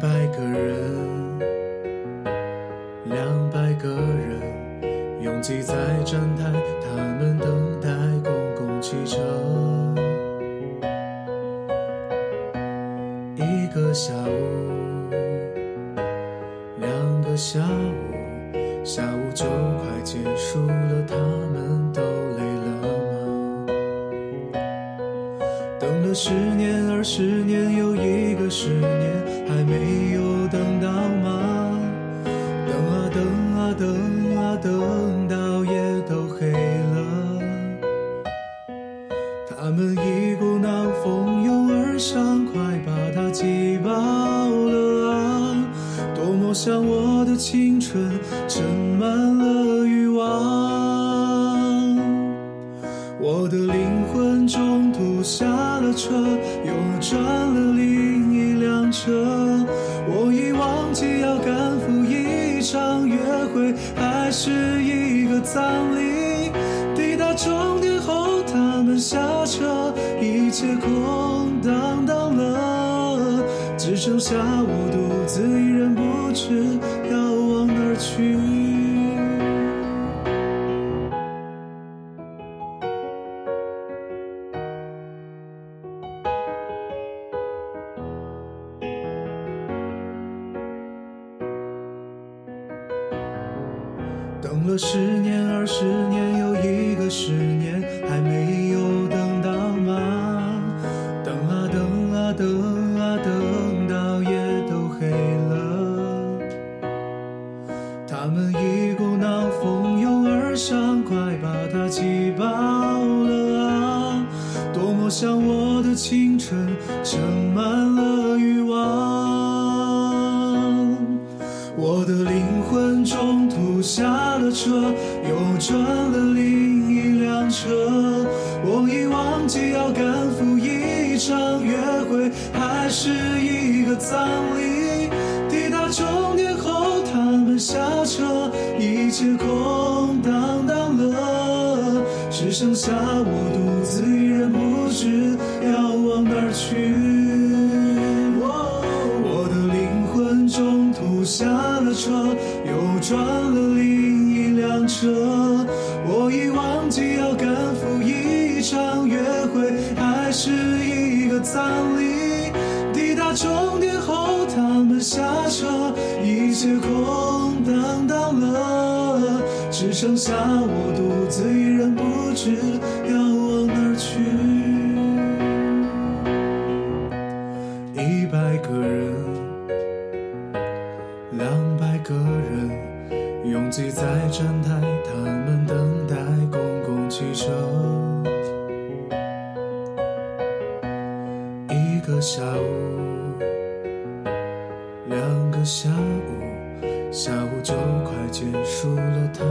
百个人，两百个人拥挤在站台，他们等待公共汽车。一个下午，两个下午，下午就快结束了，他们都累了吗？等了十年、二十年，又一个十把它挤爆了啊！多么像我的青春，盛满了欲望。我的灵魂中途下了车，又转了另一辆车。我已忘记要赶赴一场约会，还是一个葬礼。抵达终点后，他们下车，一切空荡，剩下我独自一人，不知要往哪儿去。等了十年、二十年，又一个十年，还没有等到吗？他们一股脑蜂拥而上，快把它挤爆了啊！多么像我的青春，盛满了欲望。我的灵魂中途下了车，又转了另一辆车。我已忘记要赶赴一场约会，还是一个葬礼。抵达终点后，切空荡荡了，只剩下我独自一人，不知要往哪儿去。我的灵魂中途下了车，又转了另一辆车。我已忘记要赶赴一场约会，还是一个葬礼。抵达终点后，他们下车，一切空荡荡了，剩下我独自一人，不知要往哪儿去。一百个人，两百个人拥挤在站台，他们等待公共汽车。一个下午，两个下午，下午就快结束了，他